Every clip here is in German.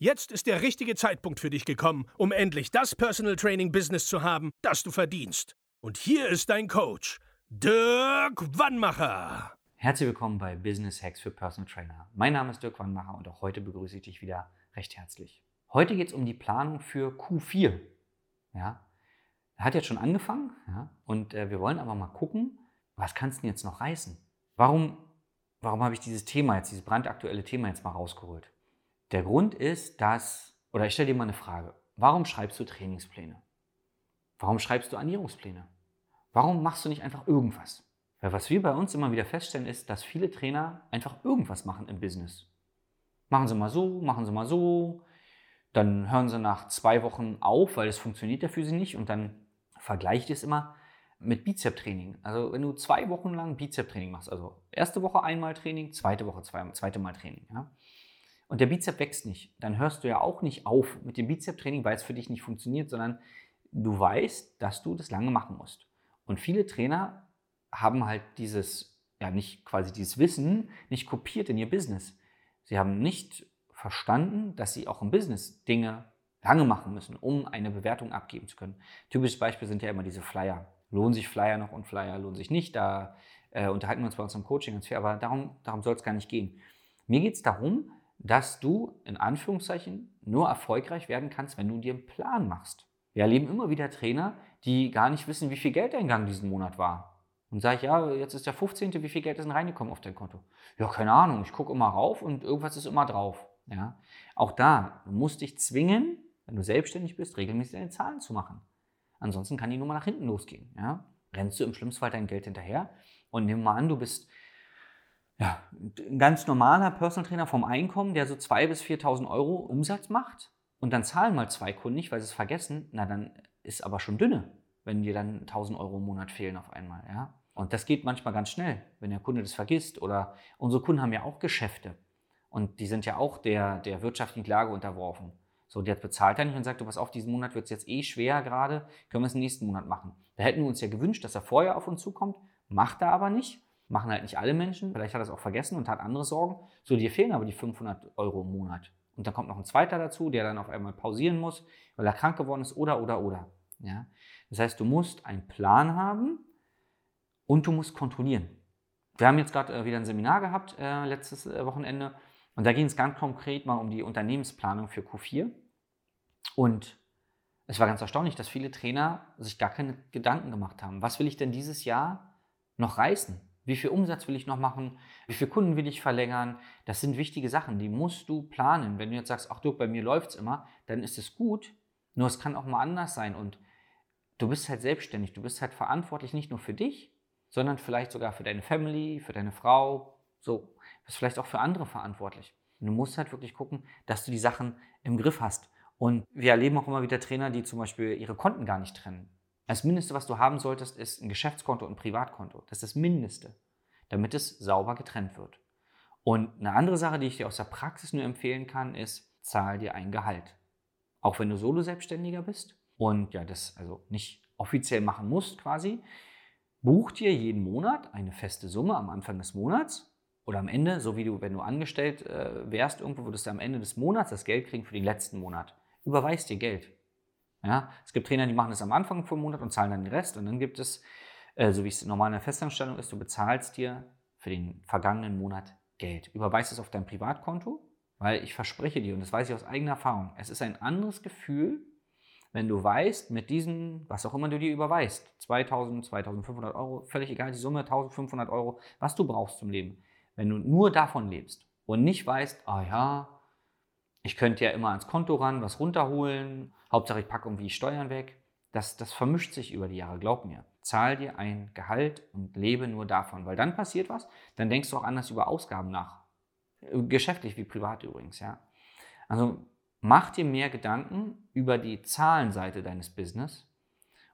Jetzt ist der richtige Zeitpunkt für dich gekommen, um endlich das Personal Training Business zu haben, das du verdienst. Und hier ist dein Coach, Dirk Wannmacher. Herzlich willkommen bei Business Hacks für Personal Trainer. Mein Name ist Dirk Wannmacher und auch heute begrüße ich dich wieder recht herzlich. Heute geht es um die Planung für Q4. Ja, hat jetzt schon angefangen ja, und äh, wir wollen aber mal gucken, was kannst du denn jetzt noch reißen? Warum, warum habe ich dieses Thema jetzt, dieses brandaktuelle Thema jetzt mal rausgeholt? Der Grund ist, dass, oder ich stelle dir mal eine Frage, warum schreibst du Trainingspläne? Warum schreibst du Ernährungspläne? Warum machst du nicht einfach irgendwas? Weil was wir bei uns immer wieder feststellen, ist, dass viele Trainer einfach irgendwas machen im Business. Machen sie mal so, machen sie mal so, dann hören sie nach zwei Wochen auf, weil es funktioniert ja für sie nicht und dann vergleicht es immer mit Bizep-Training. Also wenn du zwei Wochen lang Bizep-Training machst, also erste Woche einmal Training, zweite Woche zwei, zweite Mal Training, ja, und der Bizep wächst nicht, dann hörst du ja auch nicht auf mit dem Bizep-Training, weil es für dich nicht funktioniert, sondern du weißt, dass du das lange machen musst. Und viele Trainer haben halt dieses, ja nicht quasi dieses Wissen nicht kopiert in ihr Business. Sie haben nicht verstanden, dass sie auch im Business Dinge lange machen müssen, um eine Bewertung abgeben zu können. Typisches Beispiel sind ja immer diese Flyer. Lohnen sich Flyer noch und Flyer lohnen sich nicht? Da äh, unterhalten wir uns bei uns im Coaching ganz viel, aber darum, darum soll es gar nicht gehen. Mir geht es darum, dass du in Anführungszeichen nur erfolgreich werden kannst, wenn du dir einen Plan machst. Wir erleben immer wieder Trainer, die gar nicht wissen, wie viel Geldeingang diesen Monat war. Und sage ich, ja, jetzt ist der 15., wie viel Geld ist denn reingekommen auf dein Konto? Ja, keine Ahnung, ich gucke immer rauf und irgendwas ist immer drauf. Ja? Auch da, du musst dich zwingen, wenn du selbstständig bist, regelmäßig deine Zahlen zu machen. Ansonsten kann die Nummer nach hinten losgehen. Ja? Rennst du im schlimmsten Fall dein Geld hinterher und nimm mal an, du bist ja, ein ganz normaler Personal Trainer vom Einkommen, der so 2.000 bis 4.000 Euro Umsatz macht und dann zahlen mal zwei Kunden nicht, weil sie es vergessen, na dann ist aber schon dünne, wenn dir dann 1.000 Euro im Monat fehlen auf einmal. Ja? Und das geht manchmal ganz schnell, wenn der Kunde das vergisst. Oder unsere Kunden haben ja auch Geschäfte und die sind ja auch der, der wirtschaftlichen Lage unterworfen. So, der bezahlt er nicht und sagt, du pass auf, diesen Monat wird es jetzt eh schwer gerade, können wir es nächsten Monat machen. Da hätten wir uns ja gewünscht, dass er vorher auf uns zukommt, macht er aber nicht. Machen halt nicht alle Menschen. Vielleicht hat er es auch vergessen und hat andere Sorgen. So, dir fehlen aber die 500 Euro im Monat. Und dann kommt noch ein zweiter dazu, der dann auf einmal pausieren muss, weil er krank geworden ist oder, oder, oder. Ja? Das heißt, du musst einen Plan haben und du musst kontrollieren. Wir haben jetzt gerade äh, wieder ein Seminar gehabt, äh, letztes äh, Wochenende. Und da ging es ganz konkret mal um die Unternehmensplanung für Q4. Und es war ganz erstaunlich, dass viele Trainer sich gar keine Gedanken gemacht haben. Was will ich denn dieses Jahr noch reißen? Wie viel Umsatz will ich noch machen? Wie viele Kunden will ich verlängern? Das sind wichtige Sachen, die musst du planen. Wenn du jetzt sagst, ach du, bei mir läuft es immer, dann ist es gut. Nur es kann auch mal anders sein. Und du bist halt selbstständig. Du bist halt verantwortlich nicht nur für dich, sondern vielleicht sogar für deine Family, für deine Frau. So, bist vielleicht auch für andere verantwortlich. Und du musst halt wirklich gucken, dass du die Sachen im Griff hast. Und wir erleben auch immer wieder Trainer, die zum Beispiel ihre Konten gar nicht trennen. Das Mindeste, was du haben solltest, ist ein Geschäftskonto und ein Privatkonto. Das ist das Mindeste, damit es sauber getrennt wird. Und eine andere Sache, die ich dir aus der Praxis nur empfehlen kann, ist, zahl dir ein Gehalt. Auch wenn du Solo-Selbstständiger bist und ja, das also nicht offiziell machen musst quasi, buch dir jeden Monat eine feste Summe am Anfang des Monats oder am Ende, so wie du, wenn du angestellt äh, wärst irgendwo, würdest du am Ende des Monats das Geld kriegen für den letzten Monat. Überweis dir Geld. Ja, es gibt Trainer, die machen das am Anfang vom Monat und zahlen dann den Rest. Und dann gibt es, äh, so wie es normal in der Festanstellung ist, du bezahlst dir für den vergangenen Monat Geld. Überweist es auf dein Privatkonto, weil ich verspreche dir, und das weiß ich aus eigener Erfahrung, es ist ein anderes Gefühl, wenn du weißt, mit diesen, was auch immer du dir überweist, 2000, 2500 Euro, völlig egal, die Summe 1500 Euro, was du brauchst zum Leben, wenn du nur davon lebst und nicht weißt, ah ja, ich könnte ja immer ans Konto ran, was runterholen. Hauptsache, ich packe irgendwie Steuern weg. Das, das vermischt sich über die Jahre, glaub mir. Zahl dir ein Gehalt und lebe nur davon, weil dann passiert was, dann denkst du auch anders über Ausgaben nach. Geschäftlich wie privat übrigens, ja. Also mach dir mehr Gedanken über die Zahlenseite deines Business.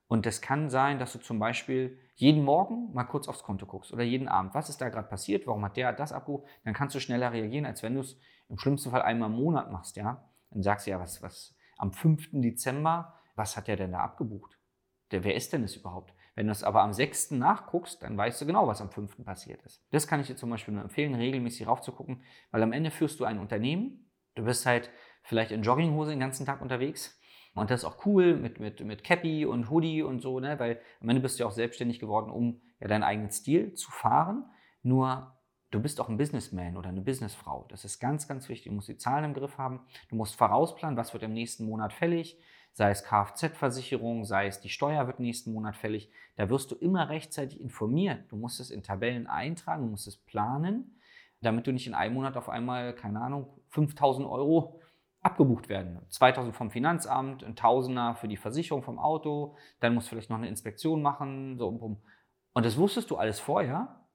Und das kann sein, dass du zum Beispiel jeden Morgen mal kurz aufs Konto guckst oder jeden Abend. Was ist da gerade passiert? Warum hat der das abgerufen? Dann kannst du schneller reagieren, als wenn du es im schlimmsten Fall einmal im Monat machst. Ja? Dann sagst du ja, was, was am 5. Dezember, was hat der denn da abgebucht? Der, wer ist denn das überhaupt? Wenn du es aber am 6. nachguckst, dann weißt du genau, was am 5. passiert ist. Das kann ich dir zum Beispiel nur empfehlen, regelmäßig raufzugucken, weil am Ende führst du ein Unternehmen. Du bist halt vielleicht in Jogginghose den ganzen Tag unterwegs. Und das ist auch cool mit, mit, mit Cappy und Hoodie und so, ne? weil am Ende bist du ja auch selbstständig geworden, um ja deinen eigenen Stil zu fahren. Nur du bist auch ein Businessman oder eine Businessfrau. Das ist ganz, ganz wichtig. Du musst die Zahlen im Griff haben. Du musst vorausplanen, was wird im nächsten Monat fällig sei es Kfz-Versicherung, sei es die Steuer wird nächsten Monat fällig. Da wirst du immer rechtzeitig informiert. Du musst es in Tabellen eintragen, du musst es planen, damit du nicht in einem Monat auf einmal, keine Ahnung, 5000 Euro abgebucht werden. 2000 vom Finanzamt, ein Tausender für die Versicherung vom Auto, dann musst du vielleicht noch eine Inspektion machen. So und das wusstest du alles vorher,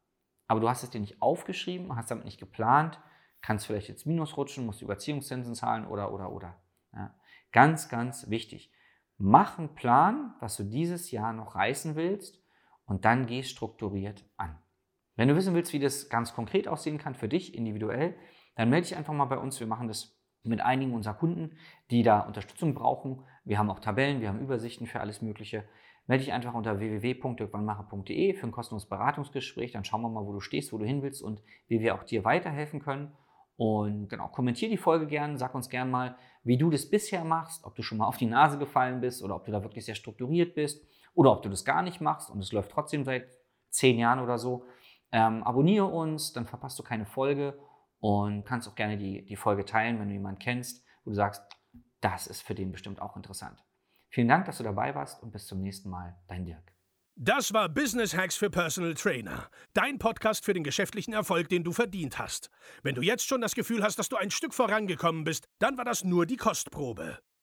aber du hast es dir nicht aufgeschrieben, hast damit nicht geplant, kannst vielleicht jetzt Minus rutschen, musst Überziehungszinsen zahlen oder, oder, oder. Ja. Ganz, ganz wichtig. Mach einen Plan, was du dieses Jahr noch reißen willst und dann geh strukturiert an. Wenn du wissen willst, wie das ganz konkret aussehen kann für dich individuell, dann melde dich einfach mal bei uns. Wir machen das mit einigen unserer Kunden, die da Unterstützung brauchen. Wir haben auch Tabellen, wir haben Übersichten für alles Mögliche. Melde dich einfach unter www.dirkwannmacher.de für ein kostenloses Beratungsgespräch. Dann schauen wir mal, wo du stehst, wo du hin willst und wie wir auch dir weiterhelfen können. Und genau, kommentier die Folge gern, sag uns gern mal, wie du das bisher machst, ob du schon mal auf die Nase gefallen bist oder ob du da wirklich sehr strukturiert bist oder ob du das gar nicht machst und es läuft trotzdem seit zehn Jahren oder so. Ähm, abonniere uns, dann verpasst du keine Folge und kannst auch gerne die, die Folge teilen, wenn du jemanden kennst, wo du sagst, das ist für den bestimmt auch interessant. Vielen Dank, dass du dabei warst und bis zum nächsten Mal. Dein Dirk. Das war Business Hacks für Personal Trainer. Dein Podcast für den geschäftlichen Erfolg, den du verdient hast. Wenn du jetzt schon das Gefühl hast, dass du ein Stück vorangekommen bist, dann war das nur die Kostprobe.